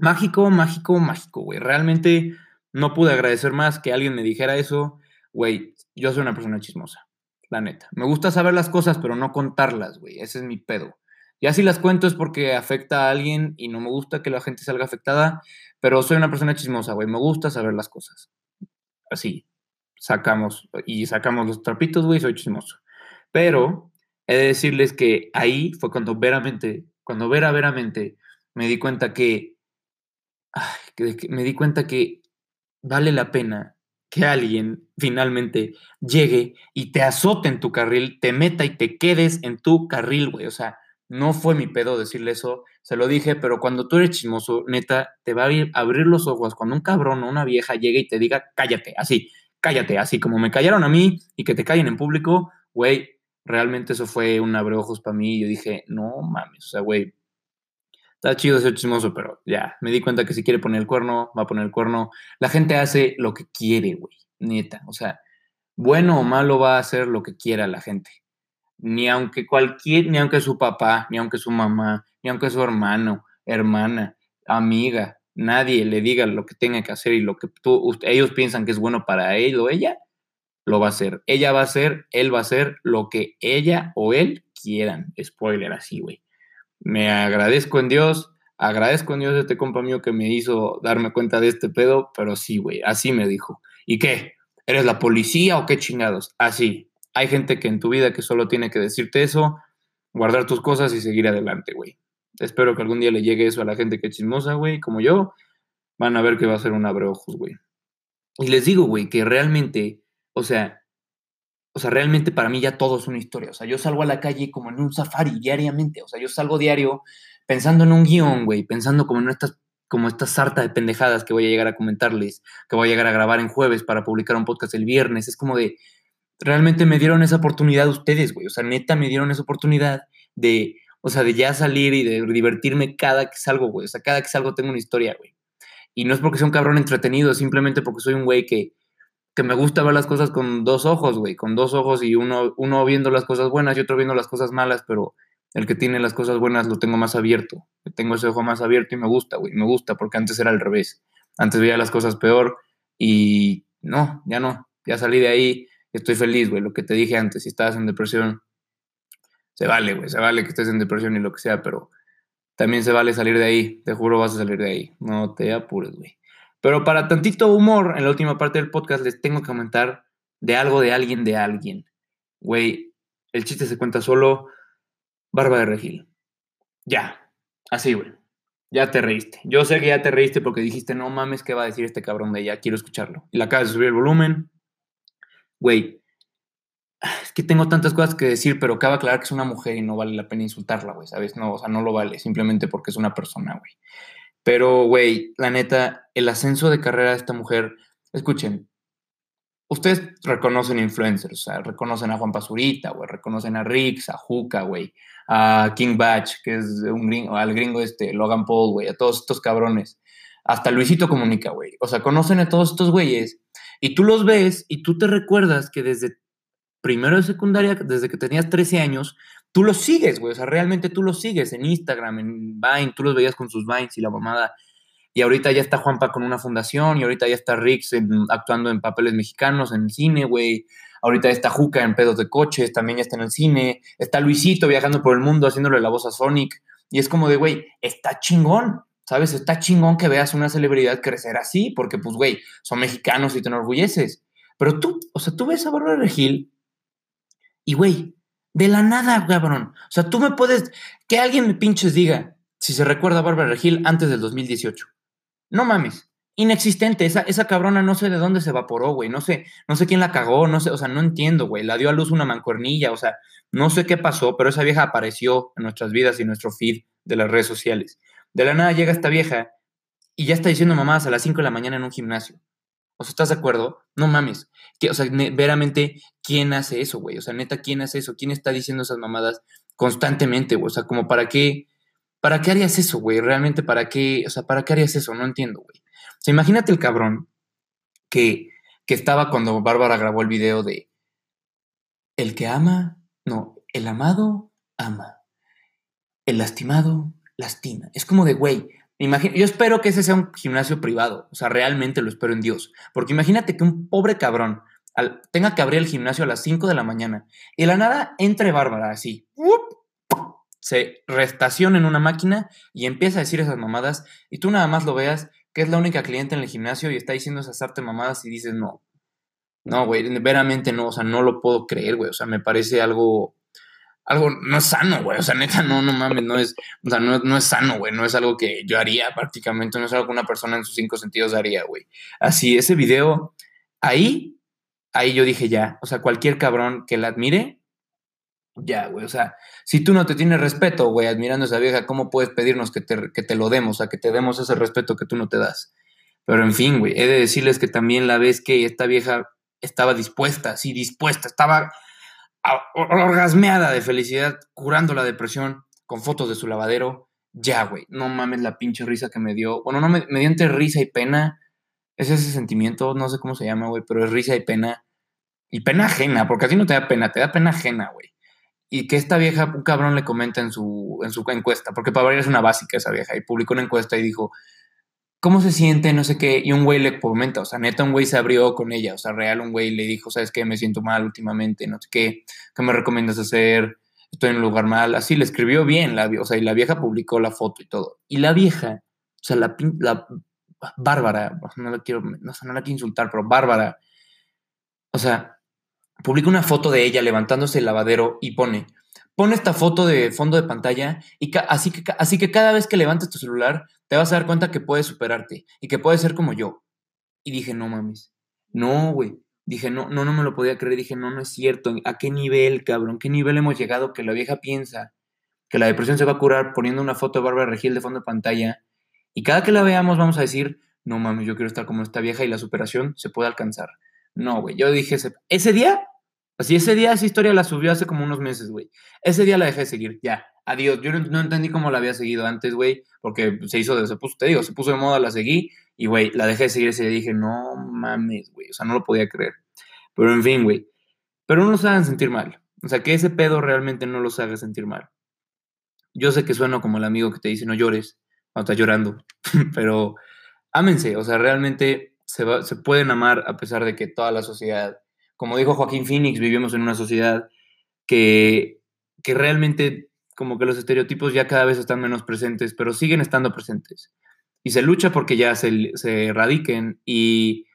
Mágico, mágico, mágico, güey. Realmente no pude agradecer más que alguien me dijera eso. Güey, yo soy una persona chismosa la neta. Me gusta saber las cosas, pero no contarlas, güey. Ese es mi pedo. Ya si las cuento es porque afecta a alguien y no me gusta que la gente salga afectada, pero soy una persona chismosa, güey. Me gusta saber las cosas. Así, sacamos y sacamos los trapitos, güey, soy chismoso. Pero he de decirles que ahí fue cuando veramente, cuando vera veramente me di cuenta que, que me di cuenta que vale la pena que alguien finalmente llegue y te azote en tu carril, te meta y te quedes en tu carril, güey. O sea, no fue mi pedo decirle eso, se lo dije, pero cuando tú eres chismoso, neta, te va a abrir los ojos cuando un cabrón o una vieja llegue y te diga, cállate, así, cállate, así como me callaron a mí y que te callen en público, güey, realmente eso fue un abreojos para mí. Yo dije, no mames, o sea, güey, está chido ser chismoso, pero ya, me di cuenta que si quiere poner el cuerno, va a poner el cuerno. La gente hace lo que quiere, güey, neta. O sea, bueno o malo va a hacer lo que quiera la gente. Ni aunque cualquier, ni aunque su papá, ni aunque su mamá, ni aunque su hermano, hermana, amiga, nadie le diga lo que tenga que hacer y lo que tú, ellos piensan que es bueno para él o ella, lo va a hacer. Ella va a hacer, él va a hacer lo que ella o él quieran. Spoiler así, güey me agradezco en Dios, agradezco en Dios a este compa mío que me hizo darme cuenta de este pedo, pero sí, güey, así me dijo. ¿Y qué? ¿Eres la policía o qué chingados? Así. Hay gente que en tu vida que solo tiene que decirte eso, guardar tus cosas y seguir adelante, güey. Espero que algún día le llegue eso a la gente que es chismosa, güey, como yo. Van a ver que va a ser un abreojos, güey. Y les digo, güey, que realmente, o sea, o sea, realmente para mí ya todo es una historia. O sea, yo salgo a la calle como en un safari diariamente. O sea, yo salgo diario pensando en un guion, güey, pensando como en estas, como esta sarta de pendejadas que voy a llegar a comentarles, que voy a llegar a grabar en jueves para publicar un podcast el viernes. Es como de, realmente me dieron esa oportunidad ustedes, güey. O sea, neta me dieron esa oportunidad de, o sea, de ya salir y de divertirme cada que salgo, güey. O sea, cada que salgo tengo una historia, güey. Y no es porque sea un cabrón entretenido, simplemente porque soy un güey que que me gusta ver las cosas con dos ojos, güey, con dos ojos y uno, uno viendo las cosas buenas y otro viendo las cosas malas, pero el que tiene las cosas buenas lo tengo más abierto. Tengo ese ojo más abierto y me gusta, güey, me gusta porque antes era al revés. Antes veía las cosas peor y no, ya no, ya salí de ahí, estoy feliz, güey, lo que te dije antes, si estabas en depresión, se vale, güey, se vale que estés en depresión y lo que sea, pero también se vale salir de ahí, te juro vas a salir de ahí, no te apures, güey. Pero para tantito humor, en la última parte del podcast les tengo que comentar de algo de alguien de alguien. Güey, el chiste se cuenta solo. Barba de Regil. Ya, así, güey. Ya te reíste. Yo sé que ya te reíste porque dijiste, no mames, ¿qué va a decir este cabrón de ella? Quiero escucharlo. Y la acabas de subir el volumen. Güey, es que tengo tantas cosas que decir, pero acaba de aclarar que es una mujer y no vale la pena insultarla, güey, ¿sabes? No, o sea, no lo vale, simplemente porque es una persona, güey. Pero, güey, la neta, el ascenso de carrera de esta mujer, escuchen, ustedes reconocen influencers, o sea, reconocen a Juan Pazurita, güey, reconocen a Rix, a Juca, güey, a King Batch, que es un gringo, al gringo este, Logan Paul, güey, a todos estos cabrones. Hasta Luisito Comunica, güey. O sea, conocen a todos estos güeyes y tú los ves y tú te recuerdas que desde primero de secundaria, desde que tenías 13 años, tú los sigues, güey. O sea, realmente tú los sigues en Instagram, en Vine, tú los veías con sus Vines y la mamada. Y ahorita ya está Juanpa con una fundación, y ahorita ya está Rix actuando en papeles mexicanos, en cine, güey. Ahorita está Juca en pedos de coches, también ya está en el cine. Está Luisito viajando por el mundo haciéndole la voz a Sonic. Y es como de, güey, está chingón, ¿sabes? Está chingón que veas una celebridad crecer así, porque, pues, güey, son mexicanos y te enorgulleces. Pero tú, o sea, tú ves a Bárbara Regil y, güey, de la nada, cabrón. O sea, tú me puedes. Que alguien me pinches diga si se recuerda a Bárbara Regil antes del 2018. No mames. Inexistente. Esa, esa cabrona no sé de dónde se evaporó, güey. No sé, no sé quién la cagó, no sé, o sea, no entiendo, güey. La dio a luz una mancuernilla, o sea, no sé qué pasó, pero esa vieja apareció en nuestras vidas y nuestro feed de las redes sociales. De la nada llega esta vieja y ya está diciendo mamadas a las 5 de la mañana en un gimnasio. O sea, ¿estás de acuerdo? No mames. Que, o sea, veramente, ¿quién hace eso, güey? O sea, neta, ¿quién hace eso? ¿Quién está diciendo esas mamadas constantemente, güey? O sea, como para qué, ¿para qué harías eso, güey? Realmente, ¿para qué? O sea, ¿para qué harías eso? No entiendo, güey. O sea, imagínate el cabrón que, que estaba cuando Bárbara grabó el video de El que ama, no, el amado ama. El lastimado Es como de, güey, yo espero que ese sea un gimnasio privado, o sea, realmente lo espero en Dios, porque imagínate que un pobre cabrón tenga que abrir el gimnasio a las 5 de la mañana y la nada entre Bárbara así, se restaciona en una máquina y empieza a decir esas mamadas y tú nada más lo veas que es la única cliente en el gimnasio y está diciendo esas artes mamadas y dices, no, no, güey, veramente no, o sea, no lo puedo creer, güey, o sea, me parece algo algo no es sano, güey. O sea, neta, no, no mames, no es, o sea, no, no es sano, güey. No es algo que yo haría prácticamente, no es algo que una persona en sus cinco sentidos haría, güey. Así, ese video, ahí, ahí yo dije ya. O sea, cualquier cabrón que la admire, ya, güey. O sea, si tú no te tienes respeto, güey, admirando a esa vieja, ¿cómo puedes pedirnos que te, que te lo demos? O sea, que te demos ese respeto que tú no te das. Pero en fin, güey, he de decirles que también la vez que esta vieja estaba dispuesta, sí, dispuesta, estaba orgasmeada de felicidad, curando la depresión con fotos de su lavadero. Ya, güey, no mames la pinche risa que me dio. Bueno, no me, me dio entre risa y pena. Es ese sentimiento, no sé cómo se llama, güey, pero es risa y pena. Y pena ajena, porque así no te da pena, te da pena ajena, güey. Y que esta vieja, un cabrón le comenta en su, en su encuesta, porque para variar es una básica esa vieja, y publicó una encuesta y dijo, ¿cómo se siente? No sé qué. Y un güey le comenta, o sea, neta, un güey se abrió con ella, o sea, real, un güey le dijo, ¿sabes qué? Me siento mal últimamente, no sé qué, ¿qué me recomiendas hacer? Estoy en un lugar mal. Así le escribió bien, la, o sea, y la vieja publicó la foto y todo. Y la vieja, o sea, la, la Bárbara, no la quiero, no, no la quiero insultar, pero Bárbara, o sea, publica una foto de ella levantándose el lavadero y pone, pon esta foto de fondo de pantalla y así, que, así que cada vez que levantes tu celular te vas a dar cuenta que puedes superarte y que puedes ser como yo. Y dije, no mames. No, güey. Dije, no, no, no me lo podía creer. Dije, no, no es cierto. ¿A qué nivel, cabrón? ¿Qué nivel hemos llegado que la vieja piensa que la depresión se va a curar poniendo una foto de Bárbara Regil de fondo de pantalla? Y cada que la veamos vamos a decir, no mames, yo quiero estar como esta vieja y la superación se puede alcanzar. No, güey. Yo dije, ese día Así ese día esa historia la subió hace como unos meses, güey. Ese día la dejé de seguir, ya. Adiós. Yo no, entendí cómo la había seguido antes, güey, porque se hizo, de, se puso, te digo, se puso de moda, la seguí y, güey, la dejé de seguir ese día dije, no mames, güey. O sea, no lo podía creer. Pero en fin, güey. Pero no los hagan sentir mal. O sea, que ese pedo realmente no los haga sentir mal. Yo sé que sueno como el amigo que te dice no llores cuando estás llorando, pero ámense. O sea, realmente se, se pueden amar a pesar de que toda la sociedad como dijo Joaquín Phoenix, vivimos en una sociedad que, que realmente como que los estereotipos ya cada vez están menos presentes, pero siguen estando presentes. Y se lucha porque ya se, se erradiquen y,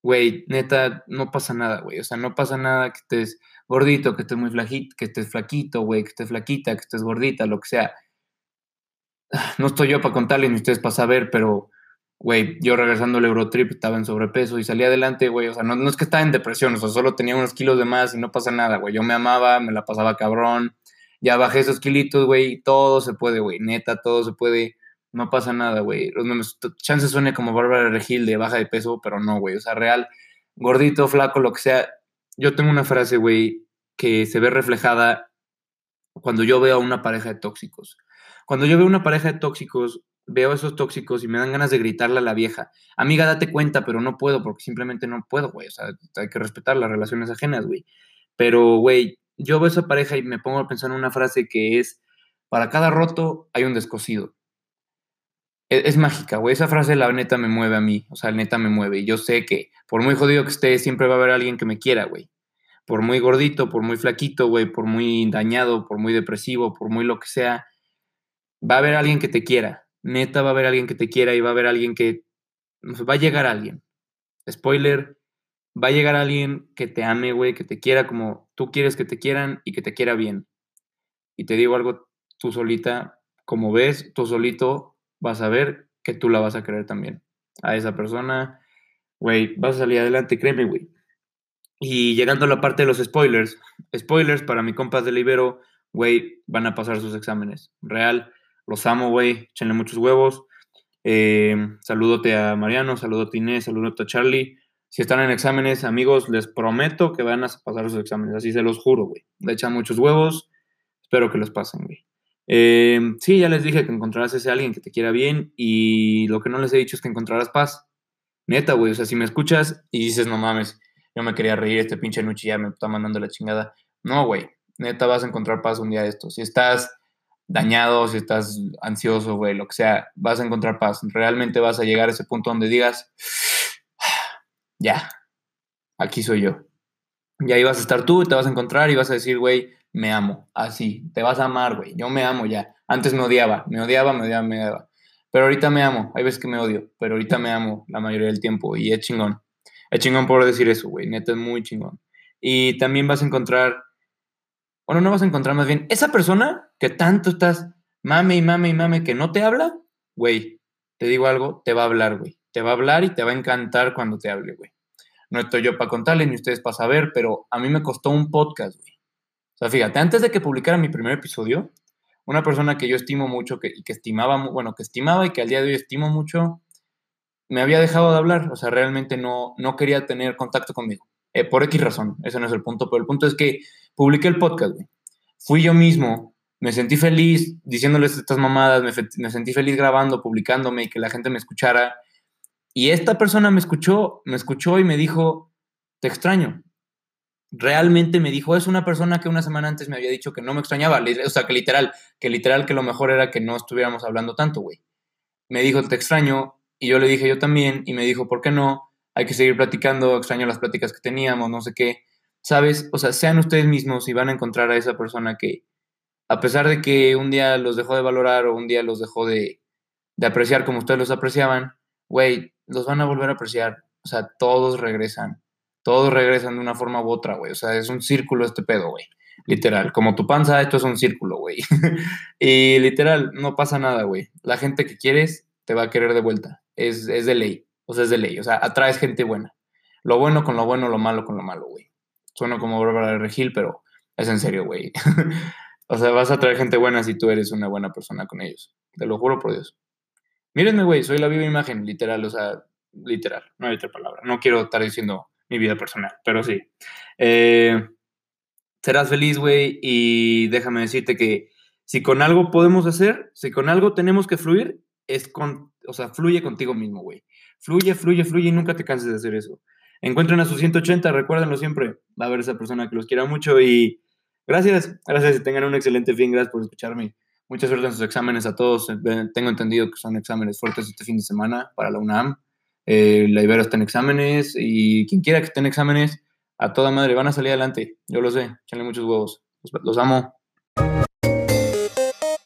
güey, neta, no pasa nada, güey. O sea, no pasa nada que estés gordito, que estés muy flaquito, que estés flaquito, güey, que estés flaquita, que estés gordita, lo que sea. No estoy yo para contarles ni ustedes para saber, pero güey, yo regresando al Eurotrip estaba en sobrepeso y salí adelante, güey. O sea, no, no, es que estaba en depresión, o sea, solo tenía unos kilos de más y no pasa nada, güey. Yo me amaba, me la pasaba cabrón. Ya bajé esos kilitos, güey. Todo se puede, güey. Neta, todo se puede. No pasa nada, güey. Chances suene como Bárbara Regil de baja de peso, pero no, güey. O sea, real, gordito, flaco, lo que sea. Yo tengo una frase, güey, que se ve reflejada cuando yo veo a una pareja de tóxicos. Cuando yo veo una pareja de tóxicos, veo esos tóxicos y me dan ganas de gritarle a la vieja, amiga, date cuenta, pero no puedo porque simplemente no puedo, güey. O sea, hay que respetar las relaciones ajenas, güey. Pero, güey, yo veo esa pareja y me pongo a pensar en una frase que es, para cada roto hay un descosido. Es, es mágica, güey. Esa frase, la neta, me mueve a mí. O sea, la neta me mueve. Y yo sé que, por muy jodido que esté, siempre va a haber alguien que me quiera, güey. Por muy gordito, por muy flaquito, güey, por muy dañado, por muy depresivo, por muy lo que sea, va a haber alguien que te quiera neta va a haber alguien que te quiera y va a haber alguien que... Va a llegar alguien. Spoiler, va a llegar alguien que te ame, güey, que te quiera como tú quieres que te quieran y que te quiera bien. Y te digo algo, tú solita, como ves, tú solito vas a ver que tú la vas a querer también. A esa persona, güey, vas a salir adelante, créeme, güey. Y llegando a la parte de los spoilers, spoilers para mi compas de Libero, güey, van a pasar sus exámenes. Real, los amo, güey. Échenle muchos huevos. Eh, saludote a Mariano, saludote a Inés, saludote a Charlie. Si están en exámenes, amigos, les prometo que van a pasar sus exámenes, así se los juro, güey. Le echan muchos huevos, espero que los pasen, güey. Eh, sí, ya les dije que encontrarás ese alguien que te quiera bien y lo que no les he dicho es que encontrarás paz. Neta, güey, o sea, si me escuchas y dices, no mames, yo me quería reír, este pinche Nuchi ya me está mandando la chingada. No, güey, neta vas a encontrar paz un día de esto. Si estás dañado, si estás ansioso, güey, lo que sea, vas a encontrar paz. Realmente vas a llegar a ese punto donde digas, ya, aquí soy yo. Y ahí vas a estar tú, te vas a encontrar y vas a decir, güey, me amo. Así, te vas a amar, güey. Yo me amo ya. Antes me odiaba, me odiaba, me odiaba, me odiaba. Pero ahorita me amo. Hay veces que me odio, pero ahorita me amo la mayoría del tiempo y es chingón. Es chingón por decir eso, güey. Neta es muy chingón. Y también vas a encontrar, bueno, no vas a encontrar más bien, esa persona que tanto estás mame y mame y mame que no te habla, güey, te digo algo, te va a hablar, güey. Te va a hablar y te va a encantar cuando te hable, güey. No estoy yo para contarle ni ustedes para saber, pero a mí me costó un podcast, güey. O sea, fíjate, antes de que publicara mi primer episodio, una persona que yo estimo mucho que, que estimaba, bueno, que estimaba y que al día de hoy estimo mucho, me había dejado de hablar, o sea, realmente no, no quería tener contacto conmigo, eh, por X razón, ese no es el punto, pero el punto es que publiqué el podcast, güey. Fui yo mismo, me sentí feliz diciéndoles estas mamadas, me, sentí feliz grabando, publicándome y que la gente me escuchara. Y esta persona me escuchó, me escuchó y me dijo, te extraño realmente me dijo, es una persona que una semana antes me había dicho que no me extrañaba, o sea, que literal, que literal que lo mejor era que no estuviéramos hablando tanto, güey. Me dijo, te extraño, y yo le dije yo también, y me dijo, ¿por qué no? Hay que seguir platicando, extraño las pláticas que teníamos, no sé qué. ¿Sabes? O sea, sean ustedes mismos y van a encontrar a esa persona que, a pesar de que un día los dejó de valorar o un día los dejó de, de apreciar como ustedes los apreciaban, güey, los van a volver a apreciar. O sea, todos regresan todos regresan de una forma u otra, güey. O sea, es un círculo este pedo, güey. Literal, como tu panza, esto es un círculo, güey. y literal, no pasa nada, güey. La gente que quieres te va a querer de vuelta. Es, es de ley. O sea, es de ley. O sea, atraes gente buena. Lo bueno con lo bueno, lo malo con lo malo, güey. Suena como Bárbara de Regil, pero es en serio, güey. o sea, vas a atraer gente buena si tú eres una buena persona con ellos. Te lo juro por Dios. Mírenme, güey, soy la viva imagen, literal, o sea, literal, no hay otra palabra. No quiero estar diciendo mi vida personal, pero sí. Eh, serás feliz, güey, y déjame decirte que si con algo podemos hacer, si con algo tenemos que fluir, es con, o sea, fluye contigo mismo, güey. Fluye, fluye, fluye y nunca te canses de hacer eso. Encuentren a sus 180, recuérdenlo siempre. Va a haber esa persona que los quiera mucho y gracias, gracias y tengan un excelente fin. Gracias por escucharme. Mucha suerte en sus exámenes a todos. Tengo entendido que son exámenes fuertes este fin de semana para la UNAM. Eh, la Ibero está en exámenes y quien quiera que esté en exámenes, a toda madre, van a salir adelante. Yo lo sé, echenle muchos huevos. los amo.